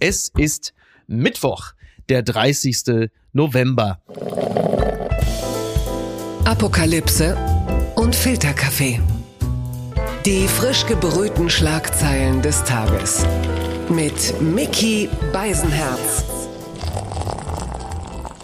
Es ist Mittwoch, der 30. November. Apokalypse und Filterkaffee. Die frisch gebrühten Schlagzeilen des Tages. Mit Mickey Beisenherz.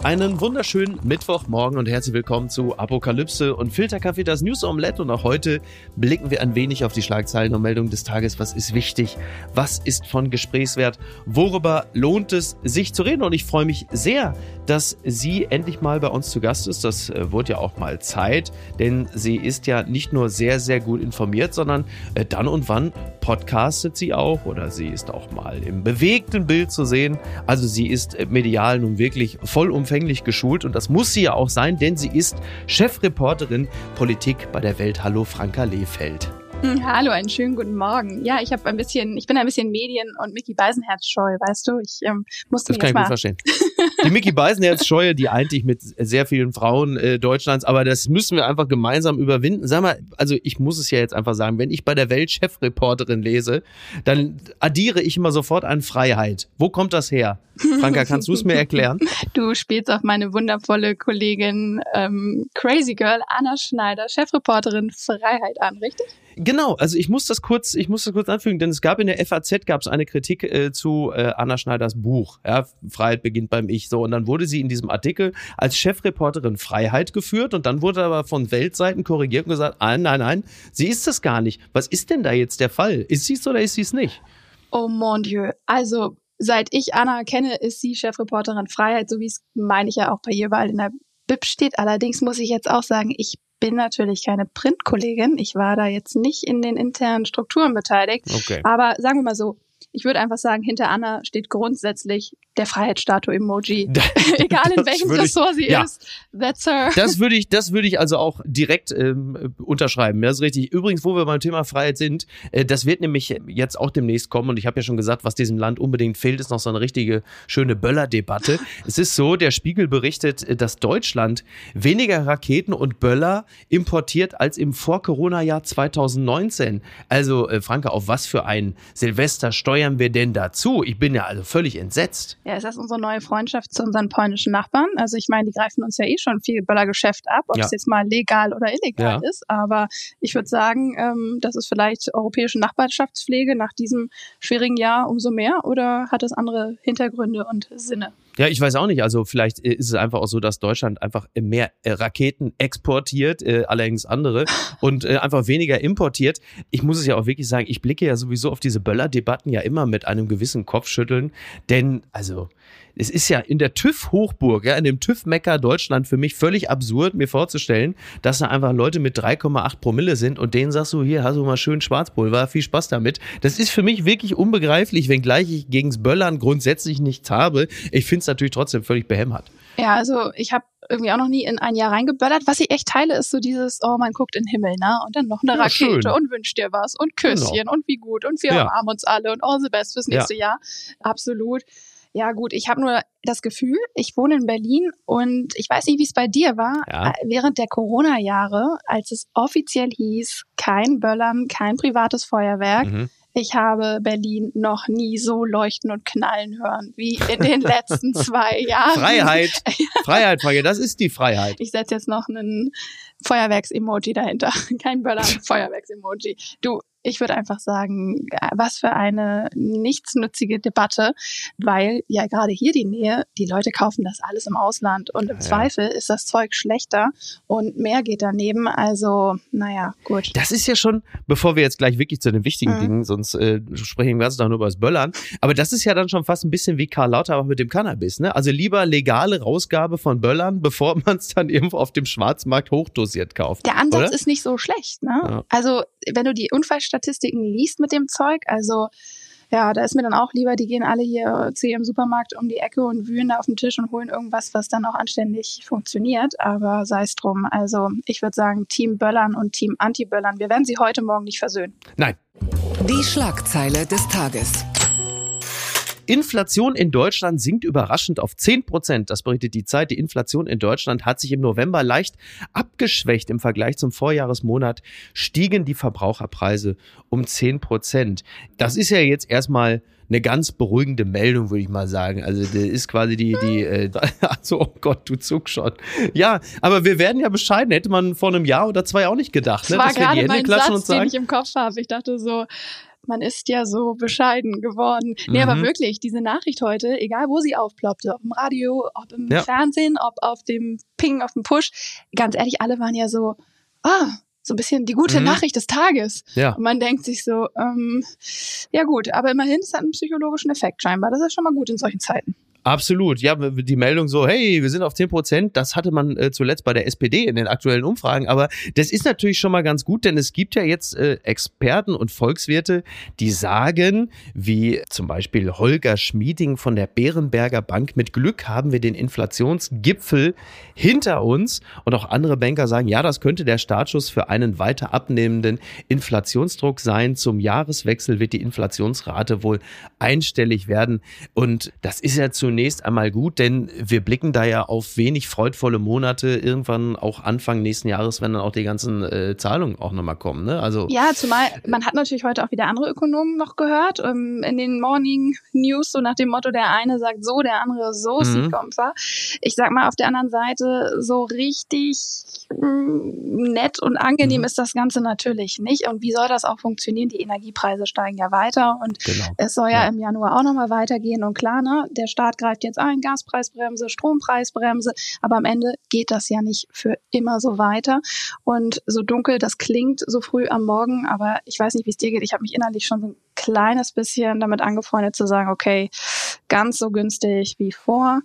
Einen wunderschönen Mittwochmorgen und herzlich willkommen zu Apokalypse und Filterkaffee, das News Omelette. Und auch heute blicken wir ein wenig auf die Schlagzeilen und Meldungen des Tages. Was ist wichtig? Was ist von Gesprächswert? Worüber lohnt es sich zu reden? Und ich freue mich sehr, dass sie endlich mal bei uns zu Gast ist. Das äh, wurde ja auch mal Zeit, denn sie ist ja nicht nur sehr, sehr gut informiert, sondern äh, dann und wann podcastet sie auch oder sie ist auch mal im bewegten Bild zu sehen. Also sie ist äh, medial nun wirklich vollumfänglich geschult und das muss sie ja auch sein, denn sie ist Chefreporterin Politik bei der Welt. Hallo Franka Lehfeld. Hm, Hallo, einen schönen guten Morgen. Ja, ich habe ein bisschen, ich bin ein bisschen Medien- und Mickey Beisenherz scheu, weißt du. Ich ähm, musste Das kann ich mal gut verstehen. Die Mickey Beisenherz-Scheue, die eint dich mit sehr vielen Frauen äh, Deutschlands, aber das müssen wir einfach gemeinsam überwinden. Sag mal, also ich muss es ja jetzt einfach sagen, wenn ich bei der Welt Chefreporterin lese, dann addiere ich immer sofort an Freiheit. Wo kommt das her? Franka, kannst du es mir erklären? Du spielst auf meine wundervolle Kollegin ähm, Crazy Girl Anna Schneider, Chefreporterin Freiheit an, richtig? Genau, also ich muss das kurz, ich muss das kurz anfügen, denn es gab in der FAZ gab es eine Kritik äh, zu äh, Anna Schneiders Buch, ja, Freiheit beginnt beim Ich, so und dann wurde sie in diesem Artikel als Chefreporterin Freiheit geführt und dann wurde aber von Weltseiten korrigiert und gesagt, nein, nein, nein, sie ist es gar nicht. Was ist denn da jetzt der Fall? Ist sie es oder ist sie es nicht? Oh mon Dieu. Also, seit ich Anna kenne, ist sie Chefreporterin Freiheit, so wie es, meine ich ja, auch bei ihr überall in der Bib steht. Allerdings muss ich jetzt auch sagen, ich bin natürlich keine Printkollegin. Ich war da jetzt nicht in den internen Strukturen beteiligt. Okay. Aber sagen wir mal so, ich würde einfach sagen, hinter Anna steht grundsätzlich der Freiheitsstatue-Emoji. Egal in welchem ich- Ressort sie ja. ist. That's her. Das würde ich, das würde ich also auch direkt ähm, unterschreiben. Das ist richtig. Übrigens, wo wir beim Thema Freiheit sind, äh, das wird nämlich jetzt auch demnächst kommen. Und ich habe ja schon gesagt, was diesem Land unbedingt fehlt, ist noch so eine richtige schöne Böller-Debatte. es ist so, der Spiegel berichtet, äh, dass Deutschland weniger Raketen und Böller importiert als im Vor-Corona-Jahr 2019. Also, äh, Franke, auf was für ein Silvester steuern wir denn dazu? Ich bin ja also völlig entsetzt. Ja, ist das unsere neue Freundschaft zu unseren polnischen Nachbarn? Also ich meine, die greifen uns ja eh schon viel Böllergeschäft ab, ob Ja. es jetzt mal legal oder illegal Ja. ist. Aber ich würde sagen, ähm, das ist vielleicht europäische Nachbarschaftspflege nach diesem schwierigen Jahr umso mehr oder hat es andere Hintergründe und Sinne? Ja, ich weiß auch nicht. Also vielleicht äh, ist es einfach auch so, dass Deutschland einfach mehr äh, Raketen exportiert, äh, allerdings andere, und äh, einfach weniger importiert. Ich muss es ja auch wirklich sagen, ich blicke ja sowieso auf diese Böller-Debatten ja immer mit einem gewissen Kopfschütteln. Denn, also, es ist ja in der TÜV-Hochburg, ja, in dem TÜV-Mecker Deutschland für mich völlig absurd, mir vorzustellen, dass da einfach Leute mit 3,8 Promille sind und denen sagst du, hier hast du mal schön Schwarzpulver, viel Spaß damit. Das ist für mich wirklich unbegreiflich, wenngleich ich gegens Böllern grundsätzlich nichts habe. Ich finde es natürlich trotzdem völlig behämmert. Ja, also ich habe irgendwie auch noch nie in ein Jahr reingeböllert. Was ich echt teile, ist so dieses, oh, man guckt in den Himmel, ne? Und dann noch eine Ja, Rakete schön. und wünscht dir was und Küsschen und wie gut und wir Ja. umarmen uns alle und all the best fürs Ja. nächste Jahr. Absolut. Ja, gut, ich habe nur das Gefühl, ich wohne in Berlin und ich weiß nicht, wie es bei dir war, Ja. äh, während der Corona-Jahre, als es offiziell hieß, kein Böllern, kein privates Feuerwerk. Mhm. Ich habe Berlin noch nie so leuchten und knallen hören wie in den letzten zwei Jahren. Freiheit, Freiheit, Freiheit, das ist die Freiheit. Ich setze jetzt noch einen Feuerwerks-Emoji dahinter. Kein Böller, Feuerwerks-Emoji. Du, ich würde einfach sagen, äh, was für eine nichtsnützige Debatte, weil ja gerade hier die Nähe, die Leute kaufen das alles im Ausland und im Ja. Zweifel ist das Zeug schlechter und mehr geht daneben. Also, naja, gut. Das ist ja schon, bevor wir jetzt gleich wirklich zu den wichtigen Mhm. Dingen, sonst äh, sprechen wir ganz noch nur über das Böllern. Aber das ist ja dann schon fast ein bisschen wie Karl Lauterbach mit dem Cannabis, ne? Also lieber legale Rausgabe von Böllern, bevor man es dann irgendwo auf dem Schwarzmarkt hochdosiert kauft. Der Ansatz oder? ist nicht so schlecht, ne? Ja. Also, wenn du die Unfallstatistiken liest mit dem Zeug, also ja, da ist mir dann auch lieber, die gehen alle hier zu ihrem Supermarkt um die Ecke und wühlen da auf dem Tisch und holen irgendwas, was dann auch anständig funktioniert. Aber sei es drum. Also ich würde sagen, Team Böllern und Team Anti-Böllern. Wir werden sie heute Morgen nicht versöhnen. Nein. Die Schlagzeile des Tages. Inflation in Deutschland sinkt überraschend auf 10 Prozent. Das berichtet die Zeit. Die Inflation in Deutschland hat sich im November leicht abgeschwächt. Im Vergleich zum Vorjahresmonat stiegen die Verbraucherpreise um 10 Prozent. Das ist ja jetzt erstmal eine ganz beruhigende Meldung, würde ich mal sagen. Also das ist quasi die, die, äh, also oh Gott, du Zug schon. Ja, aber wir werden ja bescheiden. Hätte man vor einem Jahr oder zwei auch nicht gedacht, ne? Das war gerade mein Satz, den ich im Kopf habe. Ich dachte so, man ist ja so bescheiden geworden. Nee, mhm. aber wirklich, diese Nachricht heute, egal wo sie aufploppte, ob im Radio, ob im ja. Fernsehen, ob auf dem Ping, auf dem Push, ganz ehrlich, alle waren ja so, ah, so ein bisschen die gute mhm. Nachricht des Tages. Ja. Und man denkt sich so, ähm, ja gut, aber immerhin, es hat einen psychologischen Effekt scheinbar. Das ist schon mal gut in solchen Zeiten. Absolut. Ja, die Meldung so, hey, wir sind auf 10 Prozent, das hatte man äh, zuletzt bei der SPD in den aktuellen Umfragen. Aber das ist natürlich schon mal ganz gut, denn es gibt ja jetzt äh, Experten und Volkswirte, die sagen, wie zum Beispiel Holger Schmieding von der Bärenberger Bank, mit Glück haben wir den Inflationsgipfel hinter uns. Und auch andere Banker sagen, ja, das könnte der Startschuss für einen weiter abnehmenden Inflationsdruck sein. Zum Jahreswechsel wird die Inflationsrate wohl einstellig werden. Und das ist ja zu zunächst einmal gut, denn wir blicken da ja auf wenig freudvolle Monate irgendwann auch Anfang nächsten Jahres, wenn dann auch die ganzen äh, Zahlungen auch nochmal kommen. Ne? Also ja, zumal man hat natürlich heute auch wieder andere Ökonomen noch gehört ähm, in den Morning News so nach dem Motto, der eine sagt so, der andere so, mhm. Ich sag mal auf der anderen Seite so richtig mh, mm, nett und angenehm mhm. ist das Ganze natürlich nicht. Und wie soll das auch funktionieren? Die Energiepreise steigen ja weiter und genau. es soll ja, ja. im Januar auch nochmal weitergehen. Und klar, ne, der Staat greift jetzt ein, Gaspreisbremse, Strompreisbremse, aber am Ende geht das ja nicht für immer so weiter. Und so dunkel das klingt, so früh am Morgen, aber ich weiß nicht, wie es dir geht. Ich habe mich innerlich schon so ein kleines bisschen damit angefreundet zu sagen, okay, ganz so günstig wie vor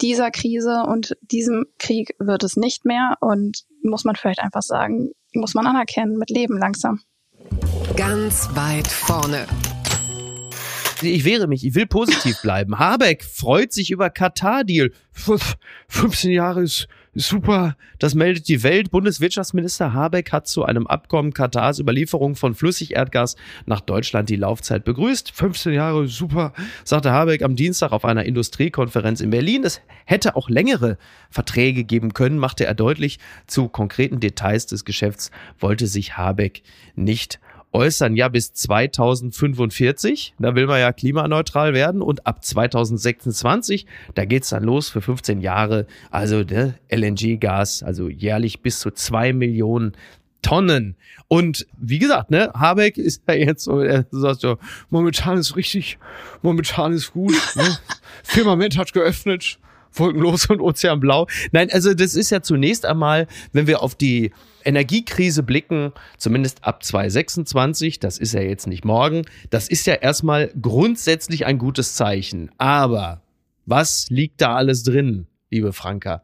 dieser Krise und diesem Krieg wird es nicht mehr und muss man vielleicht einfach sagen, muss man anerkennen, mit Leben langsam. Ganz weit vorne ich wehre mich, ich will positiv bleiben. Habeck freut sich über Katar-Deal. 15 Jahre ist super, das meldet die Welt. Bundeswirtschaftsminister Habeck hat zu einem Abkommen Katars Überlieferung von Flüssigerdgas nach Deutschland die Laufzeit begrüßt. 15 Jahre, super, sagte Habeck am Dienstag auf einer Industriekonferenz in Berlin. Es hätte auch längere Verträge geben können, machte er deutlich. Zu konkreten Details des Geschäfts wollte sich Habeck nicht äußern, ja bis 2045, da will man ja klimaneutral werden und ab 2026, da geht's dann los für 15 Jahre, also der LNG-Gas, also jährlich bis zu zwei Millionen Tonnen. Und wie gesagt, ne, Habeck ist ja jetzt so, er sagt so, momentan ist richtig, momentan ist gut, ne? Firmament hat geöffnet, Wolkenlos und Ozeanblau. Nein, also das ist ja zunächst einmal, wenn wir auf die Energiekrise blicken, zumindest ab 2026, das ist ja jetzt nicht morgen, das ist ja erstmal grundsätzlich ein gutes Zeichen. Aber was liegt da alles drin, liebe Franka?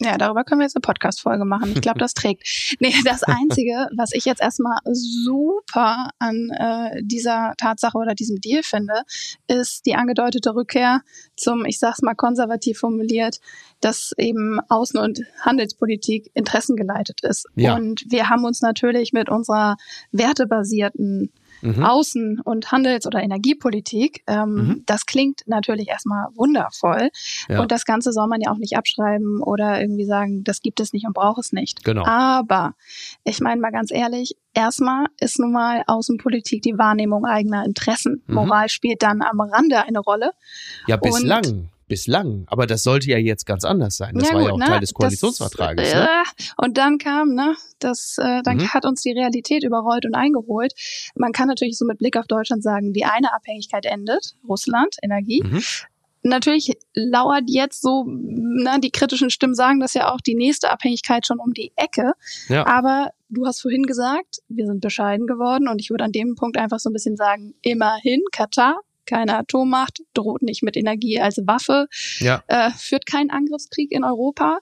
Ja, darüber können wir jetzt eine Podcast-Folge machen. Ich glaube, das trägt. Nee, das Einzige, was ich jetzt erstmal super an äh, dieser Tatsache oder diesem Deal finde, ist die angedeutete Rückkehr zum, ich sag's mal konservativ formuliert, dass eben Außen- und Handelspolitik interessengeleitet ist. Ja. Und wir haben uns natürlich mit unserer wertebasierten mhm. Außen- und Handels- oder Energiepolitik. Ähm, mhm. Das klingt natürlich erstmal wundervoll. Ja. Und das Ganze soll man ja auch nicht abschreiben oder irgendwie sagen, das gibt es nicht und braucht es nicht. Genau. Aber ich meine mal ganz ehrlich, erstmal ist nun mal Außenpolitik die Wahrnehmung eigener Interessen. Mhm. Moral spielt dann am Rande eine Rolle. Ja, bislang. Und bislang. Aber das sollte ja jetzt ganz anders sein. Das ja, war gut, ja auch ne? Teil des Koalitionsvertrages. Das, ne? äh, und dann kam, ne, das, äh, dann mhm. hat uns die Realität überrollt und eingeholt. Man kann natürlich so mit Blick auf Deutschland sagen, die eine Abhängigkeit endet, Russland, Energie. Mhm. Natürlich lauert jetzt so, ne, die kritischen Stimmen sagen das ja auch, die nächste Abhängigkeit schon um die Ecke. Ja. Aber du hast vorhin gesagt, wir sind bescheiden geworden und ich würde an dem Punkt einfach so ein bisschen sagen, immerhin Katar keine Atommacht, droht nicht mit Energie als Waffe, ja. äh, führt keinen Angriffskrieg in Europa.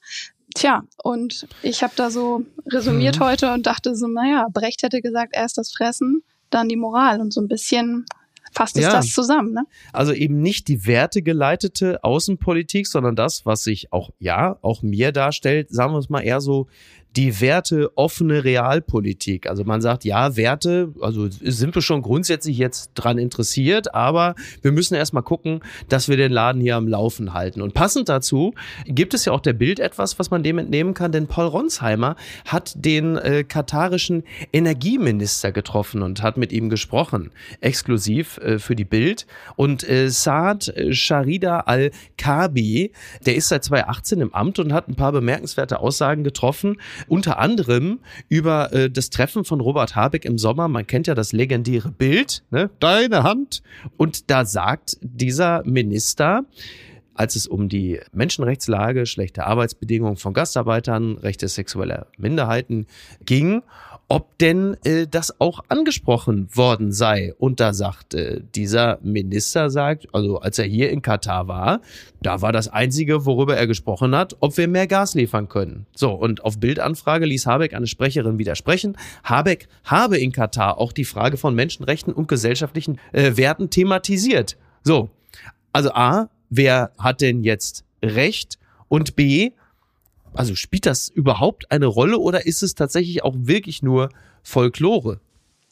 Tja, und ich habe da so resümiert mhm. heute und dachte so, naja, Brecht hätte gesagt, erst das Fressen, dann die Moral und so ein bisschen fasst es ja. das zusammen. Ne? Also eben nicht die wertegeleitete Außenpolitik, sondern das, was sich auch, ja, auch mir darstellt, sagen wir es mal eher so die Werte offene Realpolitik. Also man sagt, ja, Werte, also sind wir schon grundsätzlich jetzt dran interessiert, aber wir müssen erstmal gucken, dass wir den Laden hier am Laufen halten. Und passend dazu gibt es ja auch der Bild etwas, was man dem entnehmen kann, denn Paul Ronsheimer hat den äh, katarischen Energieminister getroffen und hat mit ihm gesprochen, exklusiv äh, für die Bild. Und äh, Saad Sharida al-Kabi, der ist seit 2018 im Amt und hat ein paar bemerkenswerte Aussagen getroffen, unter anderem über äh, das Treffen von Robert Habeck im Sommer. Man kennt ja das legendäre Bild, ne? deine Hand. Und da sagt dieser Minister, als es um die Menschenrechtslage, schlechte Arbeitsbedingungen von Gastarbeitern, Rechte sexueller Minderheiten ging, ob denn äh, das auch angesprochen worden sei. Und da sagt äh, dieser Minister, sagt, also als er hier in Katar war, da war das Einzige, worüber er gesprochen hat, ob wir mehr Gas liefern können. So, und auf Bildanfrage ließ Habeck eine Sprecherin widersprechen. Habeck habe in Katar auch die Frage von Menschenrechten und gesellschaftlichen äh, Werten thematisiert. So, also A, wer hat denn jetzt Recht? Und B, also spielt das überhaupt eine Rolle oder ist es tatsächlich auch wirklich nur Folklore?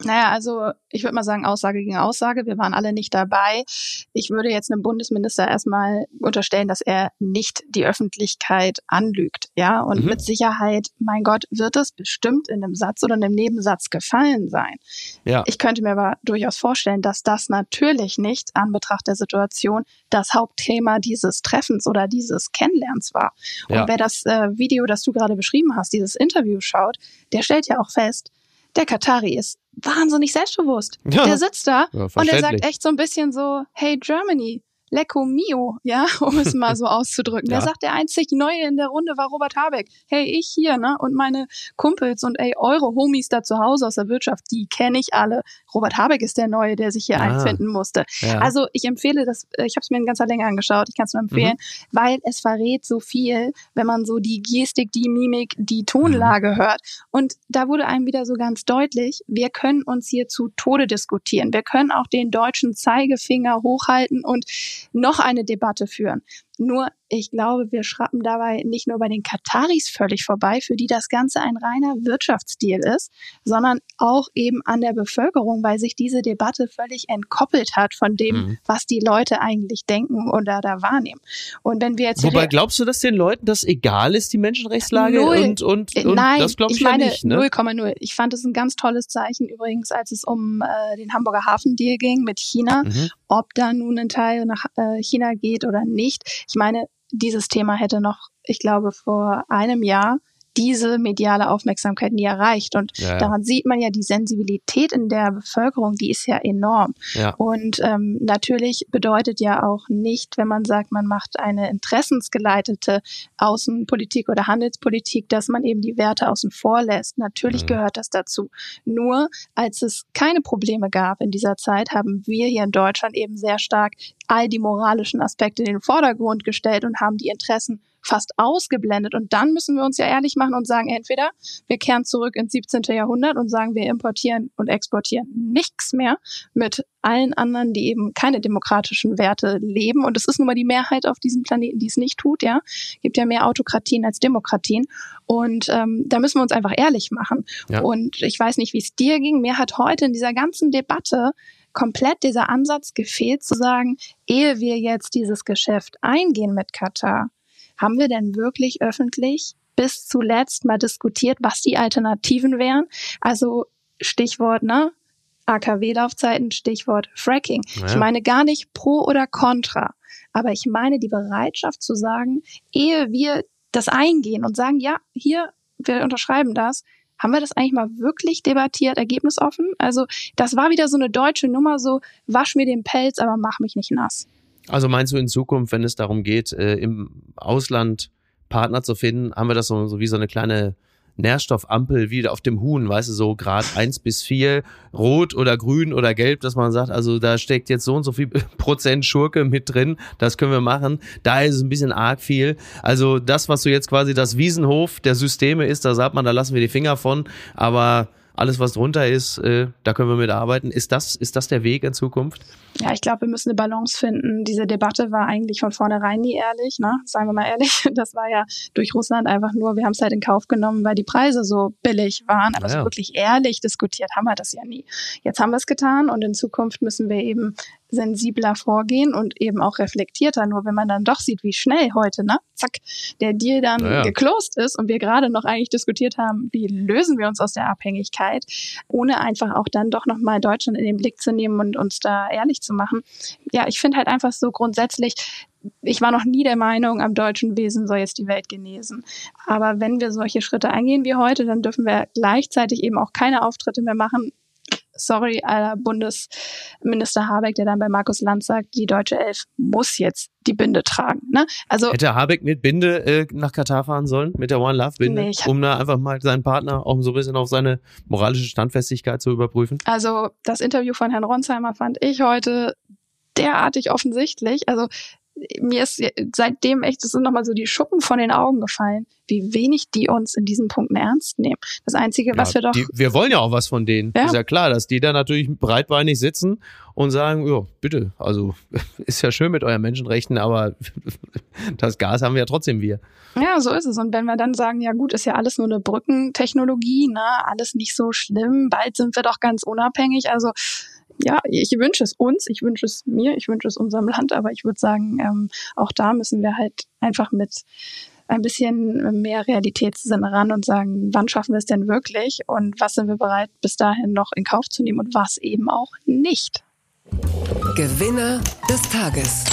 Naja, also ich würde mal sagen, Aussage gegen Aussage. Wir waren alle nicht dabei. Ich würde jetzt einem Bundesminister erstmal unterstellen, dass er nicht die Öffentlichkeit anlügt. Ja, und mhm. mit Sicherheit, mein Gott, wird es bestimmt in einem Satz oder in einem Nebensatz gefallen sein. Ja. Ich könnte mir aber durchaus vorstellen, dass das natürlich nicht an Betracht der Situation das Hauptthema dieses Treffens oder dieses Kennenlernens war. Und ja. wer das äh, Video, das du gerade beschrieben hast, dieses Interview schaut, der stellt ja auch fest, der Katari ist wahnsinnig selbstbewusst. Ja. Der sitzt da ja, und er sagt echt so ein bisschen so, hey Germany, Lecco Mio, ja, um es mal so auszudrücken. Ja. Der sagt, der einzig Neue in der Runde war Robert Habeck. Hey, ich hier, ne? Und meine Kumpels und ey, eure Homies da zu Hause aus der Wirtschaft, die kenne ich alle. Robert Habeck ist der Neue, der sich hier ah. einfinden musste. Ja. Also ich empfehle das, äh, ich habe es mir in ganzer Länge angeschaut, ich kann es nur empfehlen, mhm. weil es verrät so viel, wenn man so die Gestik, die Mimik, die Tonlage mhm. hört. Und da wurde einem wieder so ganz deutlich, wir können uns hier zu Tode diskutieren. Wir können auch den deutschen Zeigefinger hochhalten und noch eine Debatte führen. Nur, ich glaube, wir schrappen dabei nicht nur bei den Kataris völlig vorbei, für die das Ganze ein reiner Wirtschaftsdeal ist, sondern auch eben an der Bevölkerung, weil sich diese Debatte völlig entkoppelt hat von dem, mhm. was die Leute eigentlich denken oder da wahrnehmen. Und wenn wir jetzt Wobei glaubst du, dass den Leuten das egal ist, die Menschenrechtslage Null. und, und, und Nein, das glaube ich, ich meine, ja nicht. Ne? 0,0. Ich fand es ein ganz tolles Zeichen übrigens, als es um äh, den Hamburger Hafendeal ging mit China, mhm. ob da nun ein Teil nach äh, China geht oder nicht ich meine, dieses Thema hätte noch, ich glaube, vor einem Jahr diese mediale Aufmerksamkeit nie erreicht. Und ja, ja. daran sieht man ja die Sensibilität in der Bevölkerung, die ist ja enorm. Ja. Und ähm, natürlich bedeutet ja auch nicht, wenn man sagt, man macht eine interessensgeleitete Außenpolitik oder Handelspolitik, dass man eben die Werte außen vor lässt. Natürlich mhm. gehört das dazu. Nur als es keine Probleme gab in dieser Zeit, haben wir hier in Deutschland eben sehr stark all die moralischen Aspekte in den Vordergrund gestellt und haben die Interessen fast ausgeblendet. Und dann müssen wir uns ja ehrlich machen und sagen, entweder wir kehren zurück ins 17. Jahrhundert und sagen, wir importieren und exportieren nichts mehr mit allen anderen, die eben keine demokratischen Werte leben. Und es ist nun mal die Mehrheit auf diesem Planeten, die es nicht tut, ja. Gibt ja mehr Autokratien als Demokratien. Und ähm, da müssen wir uns einfach ehrlich machen. Ja. Und ich weiß nicht, wie es dir ging. Mir hat heute in dieser ganzen Debatte komplett dieser Ansatz gefehlt zu sagen, ehe wir jetzt dieses Geschäft eingehen mit Katar, haben wir denn wirklich öffentlich bis zuletzt mal diskutiert, was die Alternativen wären? Also Stichwort, ne? AKW-Laufzeiten, Stichwort Fracking. Ja. Ich meine gar nicht pro oder contra, aber ich meine die Bereitschaft zu sagen, ehe wir das eingehen und sagen, ja, hier, wir unterschreiben das, haben wir das eigentlich mal wirklich debattiert, ergebnisoffen? Also das war wieder so eine deutsche Nummer, so wasch mir den Pelz, aber mach mich nicht nass. Also meinst du in Zukunft, wenn es darum geht, äh, im Ausland Partner zu finden, haben wir das so, so wie so eine kleine Nährstoffampel wie auf dem Huhn, weißt du, so Grad eins bis vier, rot oder grün oder gelb, dass man sagt, also da steckt jetzt so und so viel Prozent Schurke mit drin, das können wir machen. Da ist es ein bisschen arg viel. Also das, was so jetzt quasi das Wiesenhof der Systeme ist, da sagt man, da lassen wir die Finger von, aber alles, was drunter ist, äh, da können wir mit arbeiten. Ist das, ist das der Weg in Zukunft? Ja, ich glaube, wir müssen eine Balance finden. Diese Debatte war eigentlich von vornherein nie ehrlich, ne? Sagen wir mal ehrlich. Das war ja durch Russland einfach nur, wir haben es halt in Kauf genommen, weil die Preise so billig waren. Aber ja. so wirklich ehrlich diskutiert haben wir das ja nie. Jetzt haben wir es getan und in Zukunft müssen wir eben sensibler vorgehen und eben auch reflektierter. Nur wenn man dann doch sieht, wie schnell heute, ne, zack, der Deal dann naja. geklost ist und wir gerade noch eigentlich diskutiert haben, wie lösen wir uns aus der Abhängigkeit, ohne einfach auch dann doch nochmal Deutschland in den Blick zu nehmen und uns da ehrlich zu machen. Ja, ich finde halt einfach so grundsätzlich, ich war noch nie der Meinung, am deutschen Wesen soll jetzt die Welt genesen. Aber wenn wir solche Schritte eingehen wie heute, dann dürfen wir gleichzeitig eben auch keine Auftritte mehr machen, sorry, aller Bundesminister Habeck, der dann bei Markus Lanz sagt, die deutsche Elf muss jetzt die Binde tragen. Ne? Also hätte Habeck mit Binde äh, nach Katar fahren sollen mit der One Love Binde, nee, um da einfach mal seinen Partner auch so ein bisschen auf seine moralische Standfestigkeit zu überprüfen? Also das Interview von Herrn Ronsheimer fand ich heute derartig offensichtlich. Also mir ist seitdem echt, es sind nochmal so die Schuppen von den Augen gefallen, wie wenig die uns in diesen Punkten ernst nehmen. Das Einzige, ja, was wir doch. Die, wir wollen ja auch was von denen. Ja. Ist ja klar, dass die da natürlich breitbeinig sitzen und sagen, ja, bitte, also ist ja schön mit euren Menschenrechten, aber das Gas haben wir ja trotzdem wir. Ja, so ist es. Und wenn wir dann sagen, ja gut, ist ja alles nur eine Brückentechnologie, ne, alles nicht so schlimm, bald sind wir doch ganz unabhängig. Also ja, ich wünsche es uns, ich wünsche es mir, ich wünsche es unserem Land, aber ich würde sagen, ähm, auch da müssen wir halt einfach mit ein bisschen mehr Realitätssinn ran und sagen, wann schaffen wir es denn wirklich und was sind wir bereit bis dahin noch in Kauf zu nehmen und was eben auch nicht. Gewinner des Tages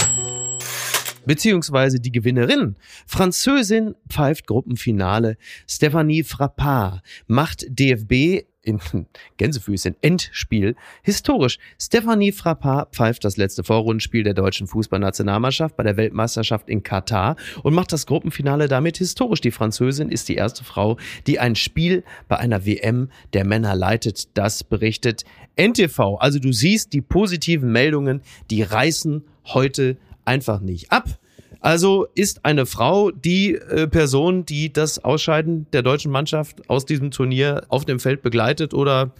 beziehungsweise die Gewinnerin. Französin pfeift Gruppenfinale. Stephanie Frappard macht DFB in Gänsefüßchen Endspiel historisch. Stephanie Frappard pfeift das letzte Vorrundenspiel der deutschen Fußballnationalmannschaft bei der Weltmeisterschaft in Katar und macht das Gruppenfinale damit historisch. Die Französin ist die erste Frau, die ein Spiel bei einer WM der Männer leitet. Das berichtet NTV. Also du siehst die positiven Meldungen, die reißen heute einfach nicht ab. Also ist eine Frau die äh, Person, die das Ausscheiden der deutschen Mannschaft aus diesem Turnier auf dem Feld begleitet oder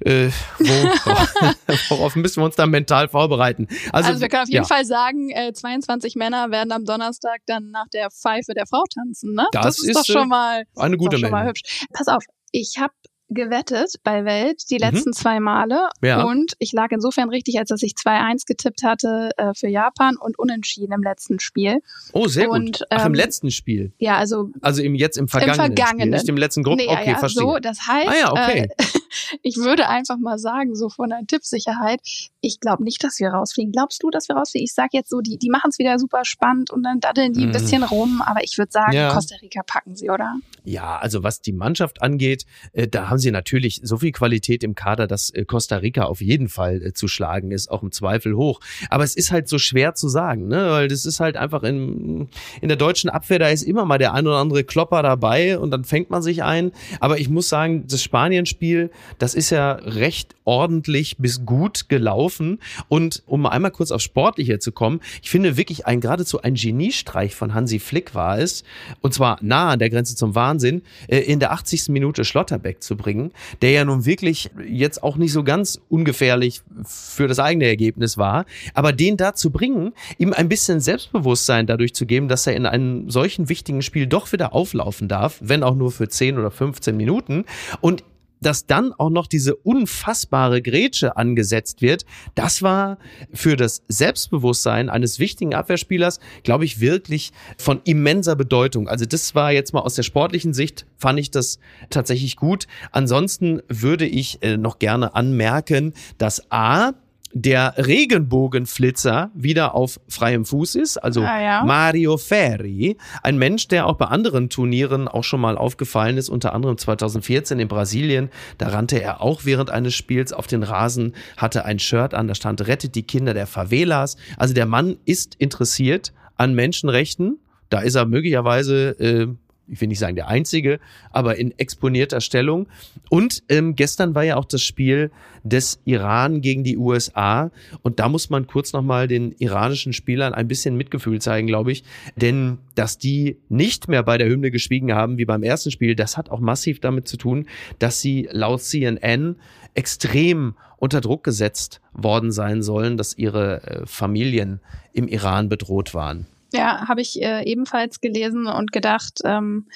äh, wo, worauf müssen wir uns dann mental vorbereiten? Also, also wir können auf jeden ja. Fall sagen, äh, 22 Männer werden am Donnerstag dann nach der Pfeife der Frau tanzen. Ne? Das, das ist, ist, doch schon mal eine gute Meldung. Pass auf, ich habe gewettet bei Welt die mhm. letzten mhm. zwei Male ja. und ich lag insofern richtig, als dass ich 2-1 getippt hatte äh, für Japan und unentschieden im letzten Spiel. Oh, sehr und, gut. Ach, im ähm, letzten Spiel? Ja, also also im jetzt im vergangenen, im vergangenen. Spiel, nicht im letzten Gruppen. Nee, okay, ja, verstehe. So, das heißt, ah, ja, okay. äh, ich würde einfach mal sagen, so von der Tippsicherheit, ich glaube nicht, dass wir rausfliegen. Glaubst du, dass wir rausfliegen? Ich sag jetzt so, die, die machen es wieder super spannend und dann daddeln die ein mhm. bisschen rum, aber ich würde sagen, ja. Costa Rica packen sie, oder? Ja, also was die Mannschaft angeht, äh, da haben sie natürlich so viel Qualität im Kader, dass äh, Costa Rica auf jeden Fall äh, zu schlagen ist, auch im Zweifel hoch. Aber es ist halt so schwer zu sagen, ne? weil das ist halt einfach in, in der deutschen Abwehr, da ist immer mal der ein oder andere Klopper dabei und dann fängt man sich ein. Aber ich muss sagen, das Spanien-Spiel, das ist ja recht ordentlich bis gut gelaufen. Und um mal einmal kurz auf Sportliche zu kommen, ich finde wirklich ein geradezu ein Geniestreich von Hansi Flick war es, und zwar nah an der Grenze zum Wahnsinn, äh, in der 80. Minute Schlotterbeck zu bringen, der ja nun wirklich jetzt auch nicht so ganz ungefährlich für das eigene Ergebnis war, aber den da zu bringen, ihm ein bisschen Selbstbewusstsein dadurch zu geben, dass er in einem solchen wichtigen Spiel doch wieder auflaufen darf, wenn auch nur für 10 oder 15 Minuten und dass dann auch noch diese unfassbare Grätsche angesetzt wird, das war für das Selbstbewusstsein eines wichtigen Abwehrspielers, glaube ich, wirklich von immenser Bedeutung. Also das war jetzt mal aus der sportlichen Sicht, fand ich das tatsächlich gut. Ansonsten würde ich äh, noch gerne anmerken, dass A, der Regenbogenflitzer wieder auf freiem Fuß ist, also ah, ja. Mario Ferri, ein Mensch, der auch bei anderen Turnieren auch schon mal aufgefallen ist, unter anderem 2014 in Brasilien, da rannte er auch während eines Spiels auf den Rasen, hatte ein Shirt an, da stand rettet die Kinder der Favelas. Also der Mann ist interessiert an Menschenrechten, da ist er möglicherweise äh, ich will nicht sagen der einzige, aber in exponierter Stellung. Und ähm, gestern war ja auch das Spiel des Iran gegen die USA. Und da muss man kurz nochmal den iranischen Spielern ein bisschen Mitgefühl zeigen, glaube ich. Denn dass die nicht mehr bei der Hymne geschwiegen haben wie beim ersten Spiel, das hat auch massiv damit zu tun, dass sie laut CNN extrem unter Druck gesetzt worden sein sollen, dass ihre äh, Familien im Iran bedroht waren. Ja, habe ich äh, ebenfalls gelesen und gedacht, ähm,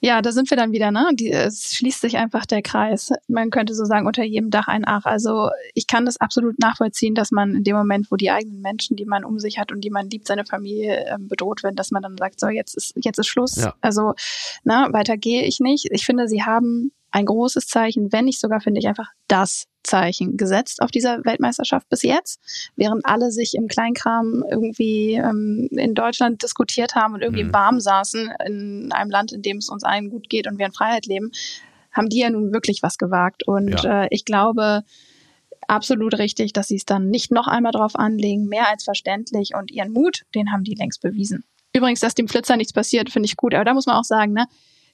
ja, da sind wir dann wieder, ne? Die, es schließt sich einfach der Kreis. Man könnte so sagen, unter jedem Dach ein Ach. Also ich kann das absolut nachvollziehen, dass man in dem Moment, wo die eigenen Menschen, die man um sich hat und die man liebt, seine Familie äh, bedroht werden, dass man dann sagt, so jetzt ist jetzt ist Schluss. Ja. Also, na, weiter gehe ich nicht. Ich finde, sie haben ein großes Zeichen, wenn nicht sogar, finde ich einfach das Zeichen gesetzt auf dieser Weltmeisterschaft bis jetzt, während alle sich im Kleinkram irgendwie ähm, in Deutschland diskutiert haben und irgendwie mhm. warm saßen in einem Land, in dem es uns allen gut geht und wir in Freiheit leben, haben die ja nun wirklich was gewagt. Und ja. äh, ich glaube, absolut richtig, dass sie es dann nicht noch einmal drauf anlegen, mehr als verständlich und ihren Mut, den haben die längst bewiesen. Übrigens, dass dem Flitzer nichts passiert, finde ich gut, aber da muss man auch sagen, ne,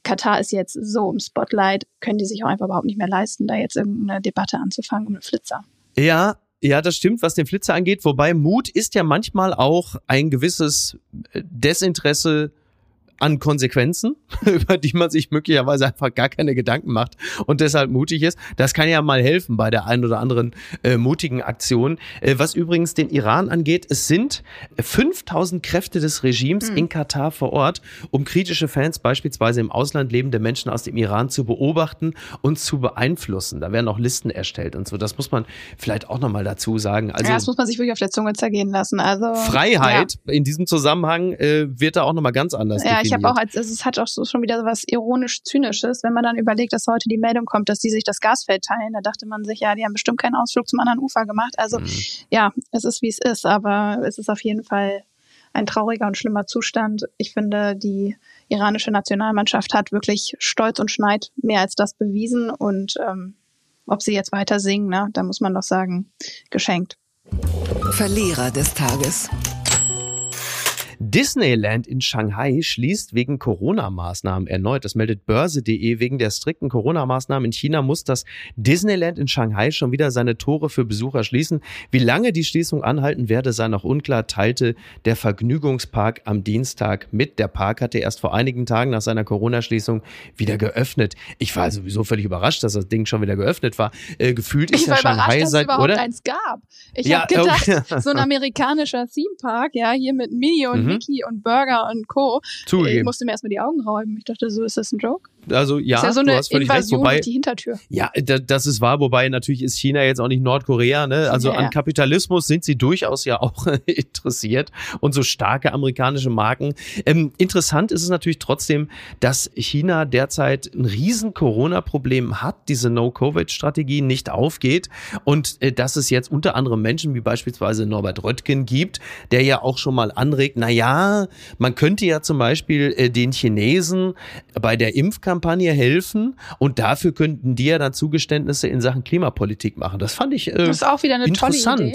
Katar ist jetzt so im Spotlight, können die sich auch einfach überhaupt nicht mehr leisten, da jetzt irgendeine Debatte anzufangen um einen Flitzer. Ja, ja, das stimmt, was den Flitzer angeht. Wobei Mut ist ja manchmal auch ein gewisses Desinteresse an Konsequenzen, über die man sich möglicherweise einfach gar keine Gedanken macht und deshalb mutig ist. Das kann ja mal helfen bei der einen oder anderen äh, mutigen Aktion. Äh, was übrigens den Iran angeht, es sind 5000 Kräfte des Regimes mhm. in Katar vor Ort, um kritische Fans, beispielsweise im Ausland lebende Menschen aus dem Iran zu beobachten und zu beeinflussen. Da werden auch Listen erstellt und so. Das muss man vielleicht auch nochmal dazu sagen. Also, ja, das muss man sich wirklich auf der Zunge zergehen lassen. Also Freiheit ja. in diesem Zusammenhang äh, wird da auch nochmal ganz anders ja, ich habe auch als es hat auch so schon wieder so was ironisch zynisches, wenn man dann überlegt, dass heute die Meldung kommt, dass die sich das Gasfeld teilen. Da dachte man sich, ja, die haben bestimmt keinen Ausflug zum anderen Ufer gemacht. Also mhm. ja, es ist wie es ist, aber es ist auf jeden Fall ein trauriger und schlimmer Zustand. Ich finde, die iranische Nationalmannschaft hat wirklich Stolz und Schneid mehr als das bewiesen und ähm, ob sie jetzt weiter singen, ne, da muss man doch sagen, geschenkt. Verlierer des Tages. Disneyland in Shanghai schließt wegen Corona-Maßnahmen erneut. Das meldet börse.de. Wegen der strikten Corona-Maßnahmen in China muss das Disneyland in Shanghai schon wieder seine Tore für Besucher schließen. Wie lange die Schließung anhalten werde, sei noch unklar, teilte der Vergnügungspark am Dienstag mit. Der Park hatte erst vor einigen Tagen nach seiner Corona-Schließung wieder geöffnet. Ich war sowieso völlig überrascht, dass das Ding schon wieder geöffnet war. Äh, gefühlt ist ich ja Shanghai dass seit, es überhaupt oder? eins gab. Ich ja, habe gedacht, okay. so ein amerikanischer Theme-Park, ja, hier mit Mini und mhm. Mickey und Burger und Co. Zugegeben. Ich musste mir erstmal die Augen räumen. Ich dachte, so ist das ein Joke. Also ja, ist ja so eine du hast völlig Invasion recht. Wobei, die Hintertür. Ja, das ist wahr. Wobei natürlich ist China jetzt auch nicht Nordkorea. Ne? Also ja, an Kapitalismus sind sie durchaus ja auch interessiert und so starke amerikanische Marken. Ähm, interessant ist es natürlich trotzdem, dass China derzeit ein riesen Corona-Problem hat, diese No-Covid-Strategie nicht aufgeht und äh, dass es jetzt unter anderem Menschen wie beispielsweise Norbert Röttgen gibt, der ja auch schon mal anregt, na ja, man könnte ja zum Beispiel äh, den Chinesen bei der Impfkampagne Kampagne helfen und dafür könnten die ja dann Zugeständnisse in Sachen Klimapolitik machen. Das fand ich äh, Das ist auch wieder eine tolle Idee.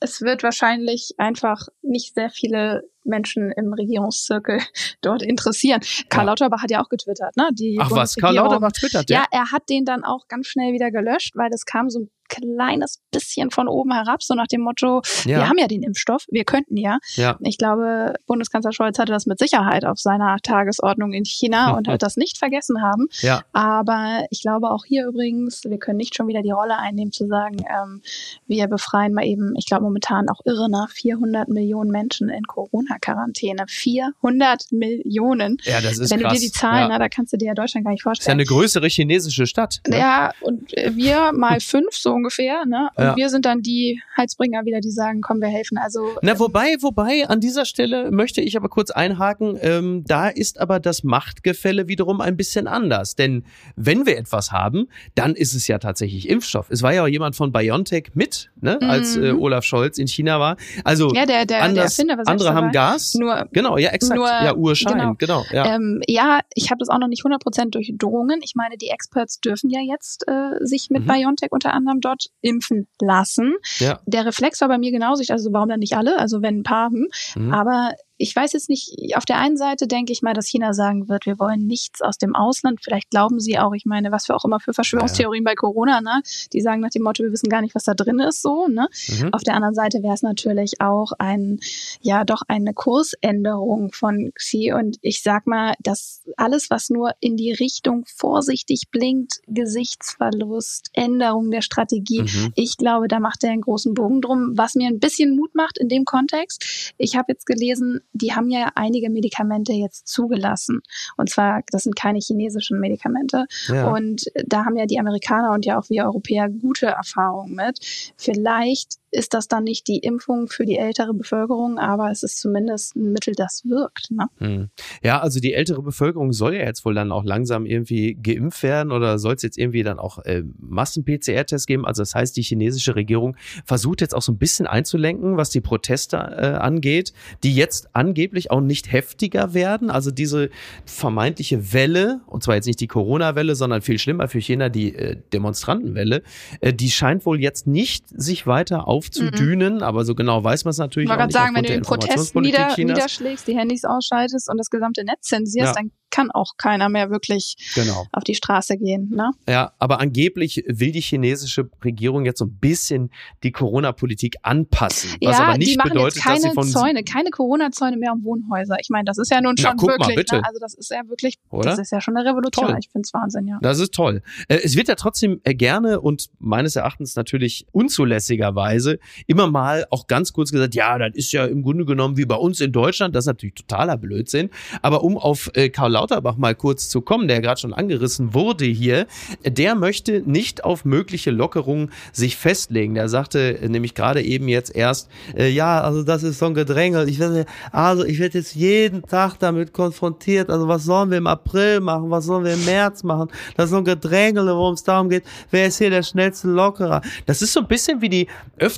Es wird wahrscheinlich einfach nicht sehr viele Menschen im Regierungszirkel dort interessieren. Karl ja. Lauterbach hat ja auch getwittert, ne? Die Ach was, Karl Lauterbach twittert, ja? Ja, er hat den dann auch ganz schnell wieder gelöscht, weil das kam so kleines bisschen von oben herab, so nach dem Motto, ja. wir haben ja den Impfstoff, wir könnten ja. ja. Ich glaube, Bundeskanzler Scholz hatte das mit Sicherheit auf seiner Tagesordnung in China und wird das nicht vergessen haben. Ja. Aber ich glaube auch hier übrigens, wir können nicht schon wieder die Rolle einnehmen zu sagen, ähm, wir befreien mal eben, ich glaube momentan auch irre nach 400 Millionen Menschen in Corona-Quarantäne. 400 Millionen. Ja, das ist Wenn krass. du dir die Zahlen, ja. na, da kannst du dir ja Deutschland gar nicht vorstellen. Das ist ja eine größere chinesische Stadt. Ne? Ja, und wir mal fünf, so ungefähr, ne? Und ja. wir sind dann die Heizbringer wieder, die sagen, komm, wir helfen. Also Na, wobei, wobei, an dieser Stelle möchte ich aber kurz einhaken, ähm, da ist aber das Machtgefälle wiederum ein bisschen anders. Denn wenn wir etwas haben, dann ist es ja tatsächlich Impfstoff. Es war ja auch jemand von BioNTech mit, ne, mhm. als äh, Olaf Scholz in China war. Also ja, der, der, anders, der Erfinder, andere haben Gas. Nur, genau, ja, exakt. Nur, ja, Urschein, genau. genau ja. Ähm, ja, ich habe das auch noch nicht 100% durchdrungen. Ich meine, die Experts dürfen ja jetzt äh, sich mit mhm. BioNTech unter anderem dort impfen lassen. Ja. Der Reflex war bei mir genauso. Also warum dann nicht alle? Also wenn ein paar, hm. Mhm. aber ich weiß jetzt nicht, auf der einen Seite denke ich mal, dass China sagen wird, wir wollen nichts aus dem Ausland. Vielleicht glauben sie auch, ich meine, was für auch immer für Verschwörungstheorien ja. bei Corona, ne? Die sagen nach dem Motto, wir wissen gar nicht, was da drin ist, so, ne? Mhm. Auf der anderen Seite wäre es natürlich auch ein, ja, doch eine Kursänderung von Xi. Und ich sag mal, dass alles, was nur in die Richtung vorsichtig blinkt, Gesichtsverlust, Änderung der Strategie, mhm. ich glaube, da macht er einen großen Bogen drum, was mir ein bisschen Mut macht in dem Kontext. Ich habe jetzt gelesen, die haben ja einige Medikamente jetzt zugelassen. Und zwar, das sind keine chinesischen Medikamente. Ja. Und da haben ja die Amerikaner und ja auch wir Europäer gute Erfahrungen mit. Vielleicht ist das dann nicht die Impfung für die ältere Bevölkerung, aber es ist zumindest ein Mittel, das wirkt. Ne? Hm. Ja, also die ältere Bevölkerung soll ja jetzt wohl dann auch langsam irgendwie geimpft werden oder soll es jetzt irgendwie dann auch äh, Massen-PCR-Tests geben? Also das heißt, die chinesische Regierung versucht jetzt auch so ein bisschen einzulenken, was die Proteste äh, angeht, die jetzt angeblich auch nicht heftiger werden. Also diese vermeintliche Welle, und zwar jetzt nicht die Corona-Welle, sondern viel schlimmer für China die äh, Demonstrantenwelle, äh, die scheint wohl jetzt nicht sich weiter auf aufzudünen, mhm. aber so genau weiß man es natürlich ich auch nicht. sagen, wenn du den Protest nieder, niederschlägst, die Handys ausschaltest und das gesamte Netz zensierst, ja. dann kann auch keiner mehr wirklich genau. auf die Straße gehen. Ne? Ja, aber angeblich will die chinesische Regierung jetzt so ein bisschen die Corona-Politik anpassen. Was ja, aber nicht die machen bedeutet, jetzt keine dass sie von Zäune, keine Corona-Zäune mehr um Wohnhäuser. Ich meine, das ist ja nun schon Na, wirklich, mal. Ne? also das ist ja wirklich, Oder? das ist ja schon eine Revolution. Toll. Ich finde es Wahnsinn, ja. Das ist toll. Äh, es wird ja trotzdem äh, gerne und meines Erachtens natürlich unzulässigerweise immer mal auch ganz kurz gesagt, ja, das ist ja im Grunde genommen wie bei uns in Deutschland. Das ist natürlich totaler Blödsinn. Aber um auf äh, Karl Lauterbach mal kurz zu kommen, der gerade schon angerissen wurde hier, der möchte nicht auf mögliche Lockerungen sich festlegen. Der sagte nämlich gerade eben jetzt erst, äh, ja, also das ist so ein Gedrängel. Ich werde, also ich werde jetzt jeden Tag damit konfrontiert. Also was sollen wir im April machen? Was sollen wir im März machen? Das ist so ein Gedrängel, worum es darum geht, wer ist hier der schnellste Lockerer? Das ist so ein bisschen wie die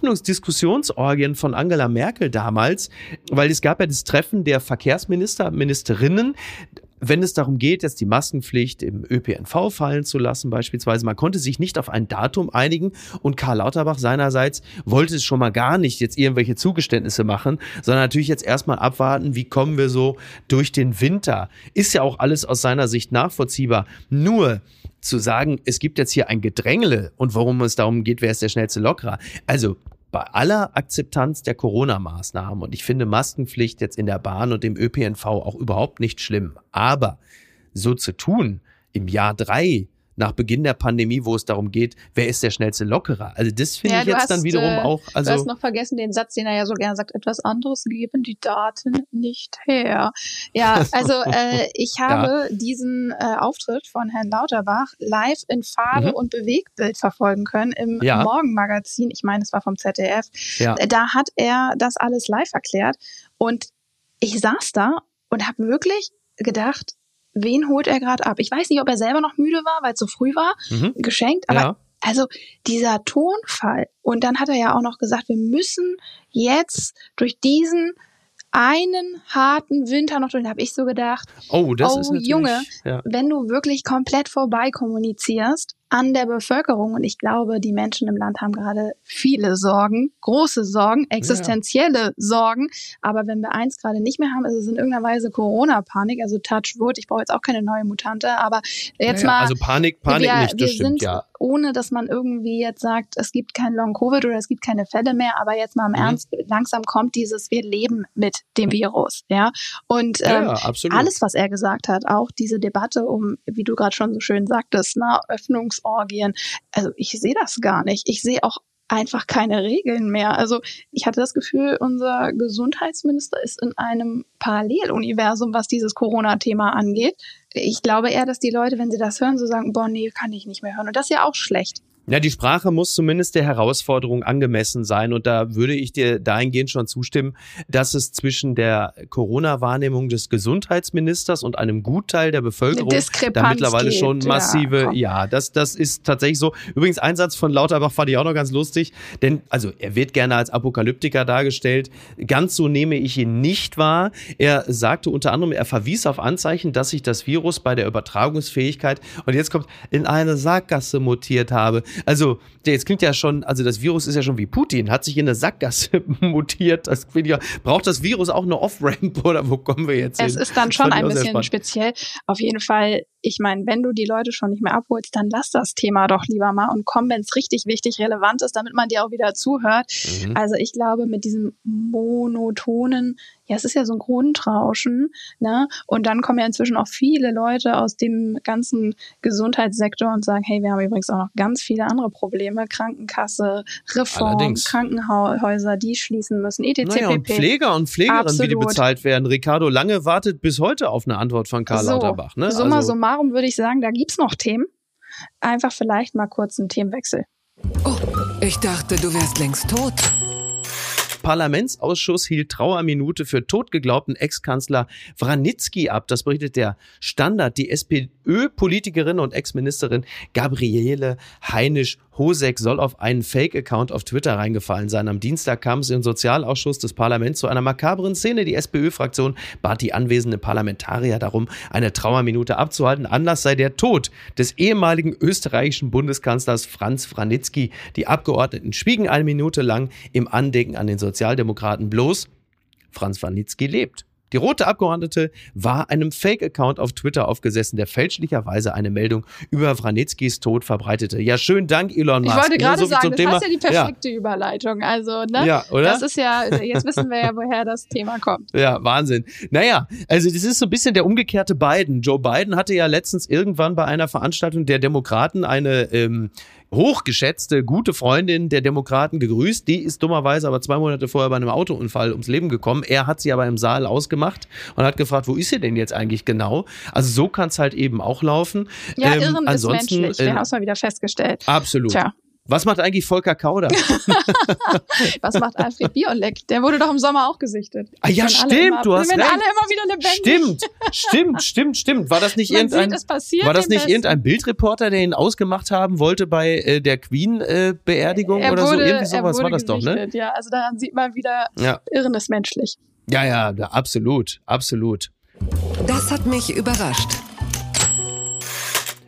Öffnungsdiskussionsorgien von Angela Merkel damals, weil es gab ja das Treffen der Verkehrsminister, Ministerinnen wenn es darum geht, jetzt die Maskenpflicht im ÖPNV fallen zu lassen, beispielsweise, man konnte sich nicht auf ein Datum einigen und Karl Lauterbach seinerseits wollte es schon mal gar nicht jetzt irgendwelche Zugeständnisse machen, sondern natürlich jetzt erstmal abwarten, wie kommen wir so durch den Winter. Ist ja auch alles aus seiner Sicht nachvollziehbar. Nur, zu sagen, es gibt jetzt hier ein Gedrängle und worum es darum geht, wer ist der schnellste Lockerer. Also bei aller Akzeptanz der Corona-Maßnahmen, und ich finde Maskenpflicht jetzt in der Bahn und im ÖPNV auch überhaupt nicht schlimm, aber so zu tun, im Jahr drei nach Beginn der Pandemie, wo es darum geht, wer ist der schnellste Lockerer. Also das finde ja, ich jetzt hast, dann wiederum äh, auch. Also du hast noch vergessen den Satz, den er ja so gerne sagt: Etwas anderes geben die Daten nicht her. Ja, also äh, ich habe ja. diesen äh, Auftritt von Herrn Lauterbach live in Farbe mhm. und Bewegtbild verfolgen können im ja. Morgenmagazin. Ich meine, es war vom ZDF. Ja. Da hat er das alles live erklärt und ich saß da und habe wirklich gedacht, wen holt er gerade ab? Ich weiß nicht, ob er selber noch müde war, weil es so früh war, mhm. geschenkt, aber ja. also dieser Tonfall. Und dann hat er ja auch noch gesagt, wir müssen jetzt durch diesen einen harten Winter noch durch. Da habe ich so gedacht, oh, das oh ist Junge, ja. wenn du wirklich komplett vorbei kommunizierst an der Bevölkerung. Und ich glaube, die Menschen im Land haben gerade viele Sorgen, große Sorgen, existenzielle ja. Sorgen. Aber wenn wir eins gerade nicht mehr haben, ist es in irgendeiner Weise Corona-Panik. Also Touch Wood, ich brauche jetzt auch keine neue Mutante, aber jetzt ja, mal. Also Panik, Panik wir, nicht, das wir stimmt, sind, ja. Ohne dass man irgendwie jetzt sagt, es gibt kein Long-Covid oder es gibt keine Fälle mehr, aber jetzt mal im mhm. Ernst, langsam kommt dieses, wir leben mit dem Virus, ja. Und ähm, ja, alles, was er gesagt hat, auch diese Debatte um, wie du gerade schon so schön sagtest, na, Öffnungs Orgien. Also ich sehe das gar nicht. Ich sehe auch einfach keine Regeln mehr. Also ich hatte das Gefühl, unser Gesundheitsminister ist in einem Paralleluniversum, was dieses Corona-Thema angeht. Ich glaube eher, dass die Leute, wenn sie das hören, so sagen, boah, nee, kann ich nicht mehr hören. Und das ist ja auch schlecht. Ja, die Sprache muss zumindest der Herausforderung angemessen sein. Und da würde ich dir dahingehend schon zustimmen, dass es zwischen der Corona-Wahrnehmung des Gesundheitsministers und einem Gutteil der Bevölkerung da mittlerweile geht. schon massive, ja, ja, das, das ist tatsächlich so. Übrigens, Einsatz von Lauterbach fand ich auch noch ganz lustig, denn, also, er wird gerne als Apokalyptiker dargestellt. Ganz so nehme ich ihn nicht wahr. Er sagte unter anderem, er verwies auf Anzeichen, dass sich das Virus bei der Übertragungsfähigkeit, und jetzt kommt, in eine Sackgasse mutiert habe. Also, jetzt klingt ja schon, also das Virus ist ja schon wie Putin, hat sich in eine Sackgasse mutiert. Das ja, braucht das Virus auch eine Off-Ramp oder wo kommen wir jetzt es hin? Es ist dann schon ein bisschen speziell. Auf jeden Fall, ich meine, wenn du die Leute schon nicht mehr abholst, dann lass das Thema doch lieber mal und komm, wenn es richtig wichtig, relevant ist, damit man dir auch wieder zuhört. Mhm. Also ich glaube, mit diesem monotonen, ja, es ist ja so ein Grundrauschen, ne? Und dann kommen ja inzwischen auch viele Leute aus dem ganzen Gesundheitssektor und sagen, hey, wir haben übrigens auch noch ganz viele andere Probleme, Krankenkasse, Reform, Allerdings. Krankenhäuser, die schließen müssen, etc. Naja, und Pfleger und Pflegerinnen, Absolut. wie die bezahlt werden. Ricardo Lange wartet bis heute auf eine Antwort von Karl so, Lauterbach. Ne? Summa also, summarum würde ich sagen, da gibt's noch Themen. Einfach vielleicht mal kurz einen Themenwechsel. Oh, ich dachte, du wärst längst tot. Parlamentsausschuss hielt Trauerminute für totgeglaubten Ex-Kanzler Wranitzky ab. Das berichtet der Standard. Die SPÖ-Politikerin und Ex-Ministerin Gabriele Heinisch Hosek soll auf einen Fake-Account auf Twitter reingefallen sein. Am Dienstag kam es im Sozialausschuss des Parlaments zu einer makabren Szene. Die SPÖ-Fraktion bat die anwesenden Parlamentarier darum, eine Trauerminute abzuhalten. Anlass sei der Tod des ehemaligen österreichischen Bundeskanzlers Franz Franitzky. Die Abgeordneten schwiegen eine Minute lang im Andenken an den Sozialdemokraten bloß. Franz Franitzky lebt. Die rote Abgeordnete war einem Fake-Account auf Twitter aufgesessen, der fälschlicherweise eine Meldung über Wranitzkis Tod verbreitete. Ja, schönen Dank, Elon Musk. Ich wollte gerade so sagen, das Thema. ist ja die perfekte ja. Überleitung. Also, ne? Ja, oder? Das ist ja, jetzt wissen wir ja, woher das Thema kommt. Ja, Wahnsinn. Naja, also das ist so ein bisschen der umgekehrte Biden. Joe Biden hatte ja letztens irgendwann bei einer Veranstaltung der Demokraten eine ähm, hochgeschätzte, gute Freundin der Demokraten gegrüßt. Die ist dummerweise aber zwei Monate vorher bei einem Autounfall ums Leben gekommen. Er hat sie aber im Saal ausgemacht und hat gefragt, wo ist sie denn jetzt eigentlich genau? Also so kann es halt eben auch laufen. Ja, ähm, Irren ansonsten, ist menschlich. Wir äh, haben es mal wieder festgestellt. Absolut. Tja. Was macht eigentlich Volker Kauder? Was macht Alfred Biolek? Der wurde doch im Sommer auch gesichtet. Ah, ja, stimmt, immer, du hast recht. alle immer wieder lebendig. Stimmt, stimmt, stimmt, stimmt. War das nicht Man irgendein, sieht, war das nicht irgendein Bildreporter, der ihn ausgemacht haben wollte bei äh, der Queen-Beerdigung äh, oder wurde, so? Irgendwie sowas war das gesichtet, doch, ne? Ja, also daran sieht man wieder, ja. Irren ist menschlich. Ja, ja, absolut, absolut. Das hat mich überrascht.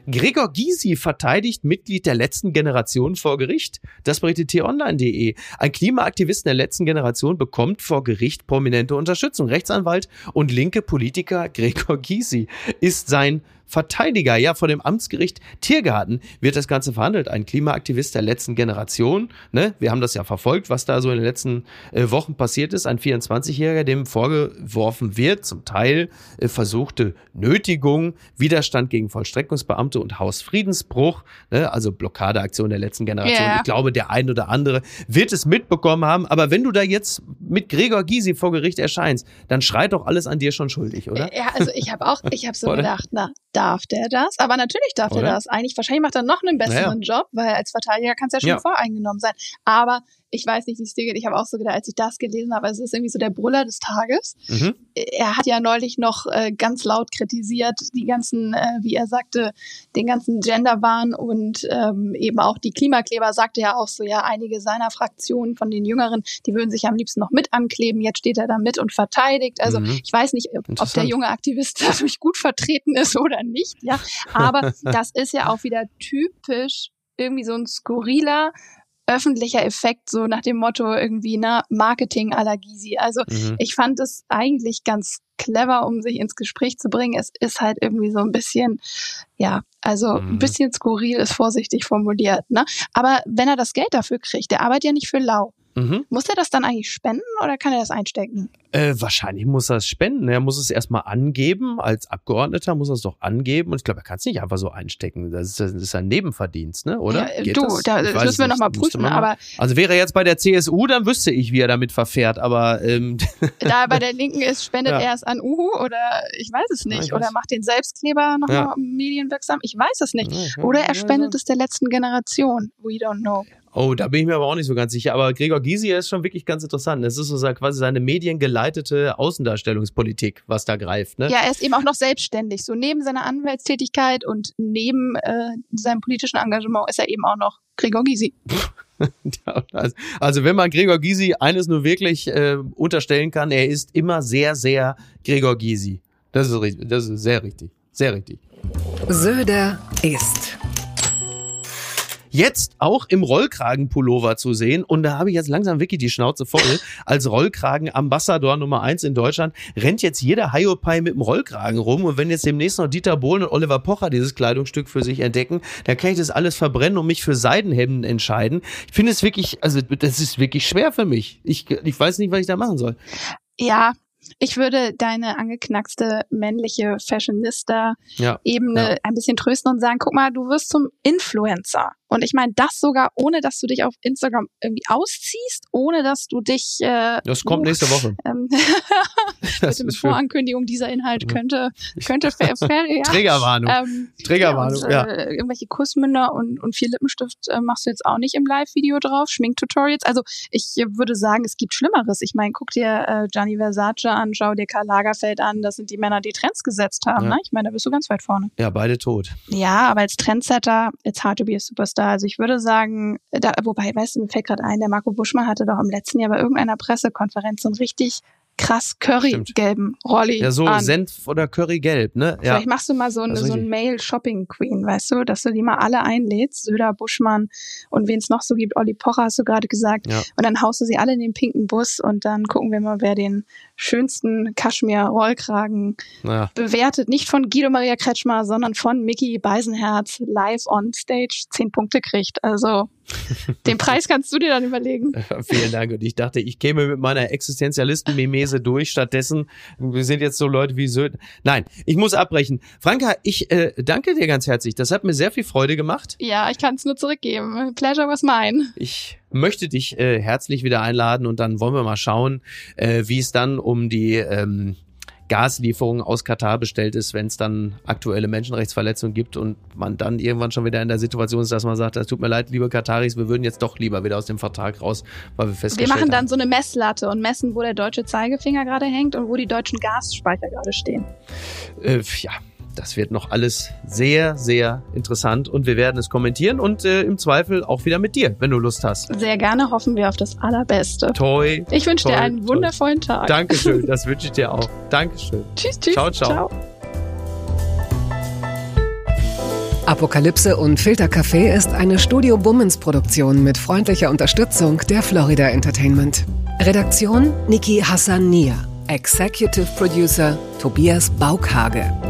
Gregor Gysi verteidigt Mitglied der letzten Generation vor Gericht. Das berichtet t-online.de. Ein Klimaaktivist der letzten Generation bekommt vor Gericht prominente Unterstützung. Rechtsanwalt und linke Politiker Gregor Gysi ist sein Verteidiger. Ja, vor dem Amtsgericht Tiergarten wird das Ganze verhandelt. Ein Klimaaktivist der letzten Generation. Ne? Wir haben das ja verfolgt, was da so in den letzten äh, Wochen passiert ist. Ein 24-Jähriger, dem vorgeworfen wird, zum Teil äh, versuchte Nötigung, Widerstand gegen Vollstreckungsbeamte und Hausfriedensbruch, ne? also Blockadeaktion der letzten Generation. Yeah. Ich glaube, der ein oder andere wird es mitbekommen haben. Aber wenn du da jetzt mit Gregor Gysi vor Gericht erscheinst, dann schreit doch alles an dir schon schuldig, oder? Ja, also ich habe auch, ich habe so gedacht, na, darf der das? Aber natürlich darf Oder? der das. Eigentlich, wahrscheinlich macht er noch einen besseren naja. Job, weil als Verteidiger kann es ja schon ja. voreingenommen sein. Aber ich weiß nicht, wie es dir geht. Ich habe auch so gedacht, als ich das gelesen habe, es ist irgendwie so der Brüller des Tages. Mhm. Er hat ja neulich noch äh, ganz laut kritisiert, die ganzen, äh, wie er sagte, den ganzen Genderwahn und ähm, eben auch die Klimakleber sagte ja auch so, ja, einige seiner Fraktionen von den Jüngeren, die würden sich am liebsten noch mit ankleben. Jetzt steht er da mit und verteidigt. Also mhm. ich weiß nicht, ob der junge Aktivist dadurch gut vertreten ist oder nicht, ja. Aber das ist ja auch wieder typisch irgendwie so ein skurriler öffentlicher Effekt, so nach dem Motto irgendwie, ne, Marketing la Gysi. Also mhm. ich fand es eigentlich ganz clever, um sich ins Gespräch zu bringen. Es ist halt irgendwie so ein bisschen, ja, also mhm. ein bisschen skurril ist vorsichtig formuliert, ne? Aber wenn er das Geld dafür kriegt, der arbeitet ja nicht für lau. Mhm. Muss er das dann eigentlich spenden oder kann er das einstecken? Äh, wahrscheinlich muss er es spenden. Er muss es erstmal angeben. Als Abgeordneter muss er es doch angeben. Und ich glaube, er kann es nicht einfach so einstecken. Das ist, das ist ein Nebenverdienst, ne? oder? Ja, du, das, da, das müssen wir nochmal prüfen. Mal. Aber also wäre er jetzt bei der CSU, dann wüsste ich, wie er damit verfährt. Aber ähm, da bei der Linken ist, spendet ja. er es an Uhu oder ich weiß es nicht. Ja, oder macht den Selbstkleber nochmal ja. medienwirksam. Ich weiß es nicht. Oder er spendet es der letzten Generation. We don't know. Oh, da bin ich mir aber auch nicht so ganz sicher. Aber Gregor Gysi ist schon wirklich ganz interessant. Es ist so quasi seine mediengeleitete Außendarstellungspolitik, was da greift. Ne? Ja, er ist eben auch noch selbstständig. So neben seiner Anwaltstätigkeit und neben äh, seinem politischen Engagement ist er eben auch noch Gregor Gysi. also wenn man Gregor Gysi eines nur wirklich äh, unterstellen kann, er ist immer sehr, sehr Gregor Gysi. Das ist das ist sehr richtig, sehr richtig. Söder ist. Jetzt auch im Rollkragenpullover zu sehen. Und da habe ich jetzt langsam wirklich die Schnauze voll. Als Rollkragen-Ambassador Nummer eins in Deutschland rennt jetzt jeder Hiopai mit dem Rollkragen rum. Und wenn jetzt demnächst noch Dieter Bohlen und Oliver Pocher dieses Kleidungsstück für sich entdecken, dann kann ich das alles verbrennen und mich für Seidenhemden entscheiden. Ich finde es wirklich, also das ist wirklich schwer für mich. Ich, ich weiß nicht, was ich da machen soll. Ja, ich würde deine angeknackste männliche Fashionista-Ebene ja, ja. ein bisschen trösten und sagen, guck mal, du wirst zum Influencer. Und ich meine, das sogar ohne, dass du dich auf Instagram irgendwie ausziehst, ohne dass du dich. Äh, das kommt uh, nächste Woche. Ähm, das ist Vorankündigung, dieser Inhalt könnte könnte fair, fair, ja. Trägerwarnung. Ähm, Trägerwarnung. Ja, und, ja. Äh, irgendwelche Kussmünder und und viel Lippenstift äh, machst du jetzt auch nicht im Live-Video drauf. Schminktutorials. Also ich würde sagen, es gibt Schlimmeres. Ich meine, guck dir äh, Gianni Versace an, schau dir Karl Lagerfeld an. Das sind die Männer, die Trends gesetzt haben. Ja. Ne? Ich meine, da bist du ganz weit vorne. Ja, beide tot. Ja, aber als Trendsetter, it's hard to be a superstar da. Also ich würde sagen, da, wobei, weißt du, mir fällt gerade ein, der Marco Buschmann hatte doch im letzten Jahr bei irgendeiner Pressekonferenz so ein richtig krass currygelben Rolli Ja, so an. Senf oder Currygelb, ne? Ja. Vielleicht machst du mal so, eine, so ein Mail-Shopping-Queen, weißt du, dass du die mal alle einlädst, Söder, Buschmann und wen es noch so gibt, Olli Pocher hast du gerade gesagt. Ja. Und dann haust du sie alle in den pinken Bus und dann gucken wir mal, wer den schönsten Kaschmir-Rollkragen ja. bewertet. Nicht von Guido Maria Kretschmer, sondern von Mickey Beisenherz live on stage zehn Punkte kriegt. Also den Preis kannst du dir dann überlegen. Vielen Dank. Und ich dachte, ich käme mit meiner Existenzialisten-Mimese durch. Stattdessen, wir sind jetzt so Leute wie Söd. Nein, ich muss abbrechen. Franka, ich äh, danke dir ganz herzlich. Das hat mir sehr viel Freude gemacht. Ja, ich kann es nur zurückgeben. Pleasure was mine. Ich möchte dich äh, herzlich wieder einladen und dann wollen wir mal schauen, äh, wie es dann um die ähm, Gaslieferung aus Katar bestellt ist, wenn es dann aktuelle Menschenrechtsverletzungen gibt und man dann irgendwann schon wieder in der Situation ist, dass man sagt, es tut mir leid, liebe Kataris, wir würden jetzt doch lieber wieder aus dem Vertrag raus, weil wir festgestellt haben. Wir machen dann haben. so eine Messlatte und messen, wo der deutsche Zeigefinger gerade hängt und wo die deutschen Gasspeicher gerade stehen. Äh, ja, das wird noch alles sehr, sehr interessant und wir werden es kommentieren und äh, im Zweifel auch wieder mit dir, wenn du Lust hast. Sehr gerne hoffen wir auf das Allerbeste. Toi. Ich wünsche dir einen wundervollen toi. Tag. Dankeschön, das wünsche ich dir auch. Dankeschön. Tschüss, tschüss. Ciao, ciao. ciao. Apokalypse und Filtercafé ist eine Studio Bummens Produktion mit freundlicher Unterstützung der Florida Entertainment. Redaktion Niki Hassania. Executive Producer Tobias Baukhage.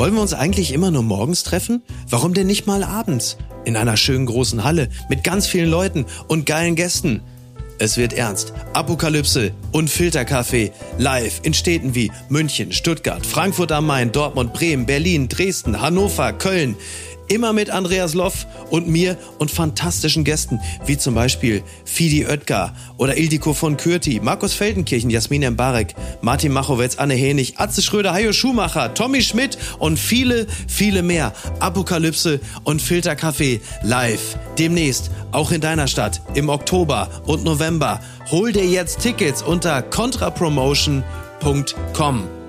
wollen wir uns eigentlich immer nur morgens treffen? Warum denn nicht mal abends? In einer schönen großen Halle mit ganz vielen Leuten und geilen Gästen. Es wird ernst. Apokalypse und Filterkaffee live in Städten wie München, Stuttgart, Frankfurt am Main, Dortmund, Bremen, Berlin, Dresden, Hannover, Köln. Immer mit Andreas Loff und mir und fantastischen Gästen, wie zum Beispiel Fidi Oetker oder Ildiko von Kürti, Markus Feldenkirchen, Jasmin Mbarek, Martin Machowetz, Anne Henig, Atze Schröder, Hajo Schumacher, Tommy Schmidt und viele, viele mehr. Apokalypse und Filterkaffee live. Demnächst, auch in deiner Stadt, im Oktober und November. Hol dir jetzt Tickets unter contrapromotion.com.